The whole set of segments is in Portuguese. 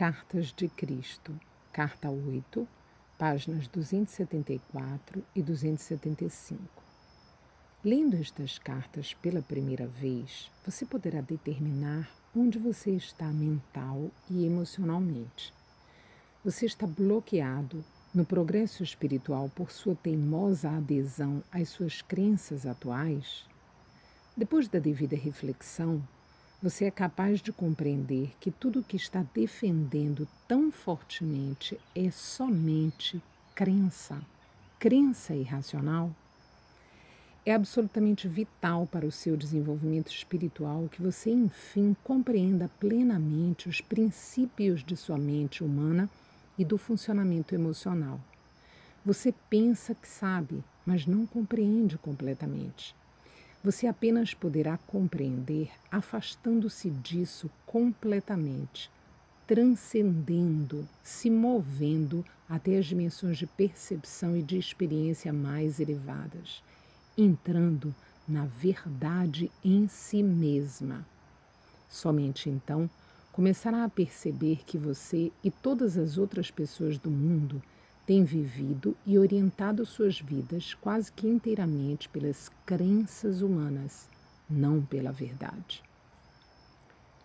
Cartas de Cristo, Carta 8, páginas 274 e 275. Lendo estas cartas pela primeira vez, você poderá determinar onde você está mental e emocionalmente. Você está bloqueado no progresso espiritual por sua teimosa adesão às suas crenças atuais? Depois da devida reflexão, você é capaz de compreender que tudo o que está defendendo tão fortemente é somente crença, crença irracional? É absolutamente vital para o seu desenvolvimento espiritual que você, enfim, compreenda plenamente os princípios de sua mente humana e do funcionamento emocional. Você pensa que sabe, mas não compreende completamente. Você apenas poderá compreender afastando-se disso completamente, transcendendo, se movendo até as dimensões de percepção e de experiência mais elevadas, entrando na verdade em si mesma. Somente então começará a perceber que você e todas as outras pessoas do mundo tem vivido e orientado suas vidas quase que inteiramente pelas crenças humanas, não pela verdade.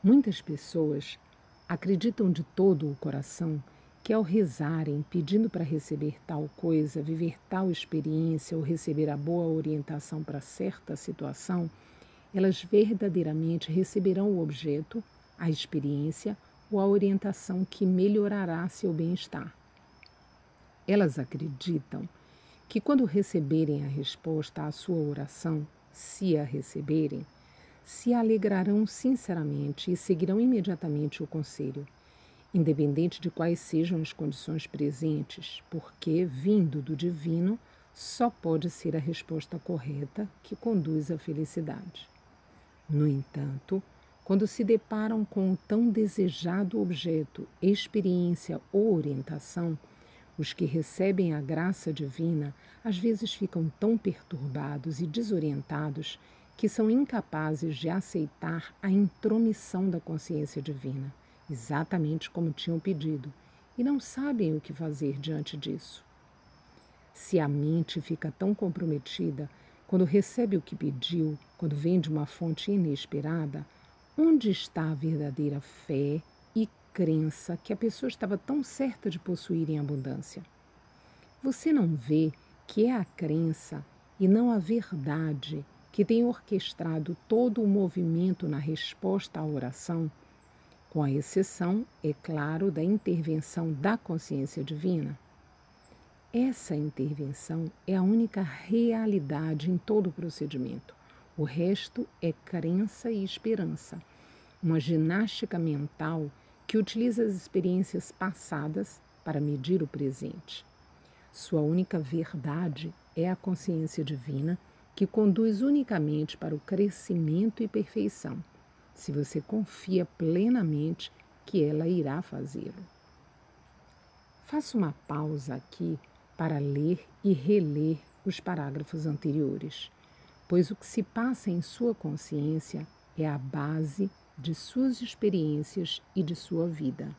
Muitas pessoas acreditam de todo o coração que ao rezarem pedindo para receber tal coisa, viver tal experiência ou receber a boa orientação para certa situação, elas verdadeiramente receberão o objeto, a experiência ou a orientação que melhorará seu bem-estar. Elas acreditam que quando receberem a resposta à sua oração, se a receberem, se alegrarão sinceramente e seguirão imediatamente o conselho, independente de quais sejam as condições presentes, porque, vindo do divino, só pode ser a resposta correta que conduz à felicidade. No entanto, quando se deparam com o tão desejado objeto, experiência ou orientação, os que recebem a graça divina às vezes ficam tão perturbados e desorientados que são incapazes de aceitar a intromissão da consciência divina, exatamente como tinham pedido, e não sabem o que fazer diante disso. Se a mente fica tão comprometida quando recebe o que pediu, quando vem de uma fonte inesperada, onde está a verdadeira fé crença que a pessoa estava tão certa de possuir em abundância. Você não vê que é a crença e não a verdade que tem orquestrado todo o movimento na resposta à oração, com a exceção, é claro, da intervenção da consciência divina? Essa intervenção é a única realidade em todo o procedimento. O resto é crença e esperança, uma ginástica mental que utiliza as experiências passadas para medir o presente. Sua única verdade é a consciência divina que conduz unicamente para o crescimento e perfeição, se você confia plenamente que ela irá fazê-lo. Faça uma pausa aqui para ler e reler os parágrafos anteriores, pois o que se passa em sua consciência é a base de suas experiências e de sua vida.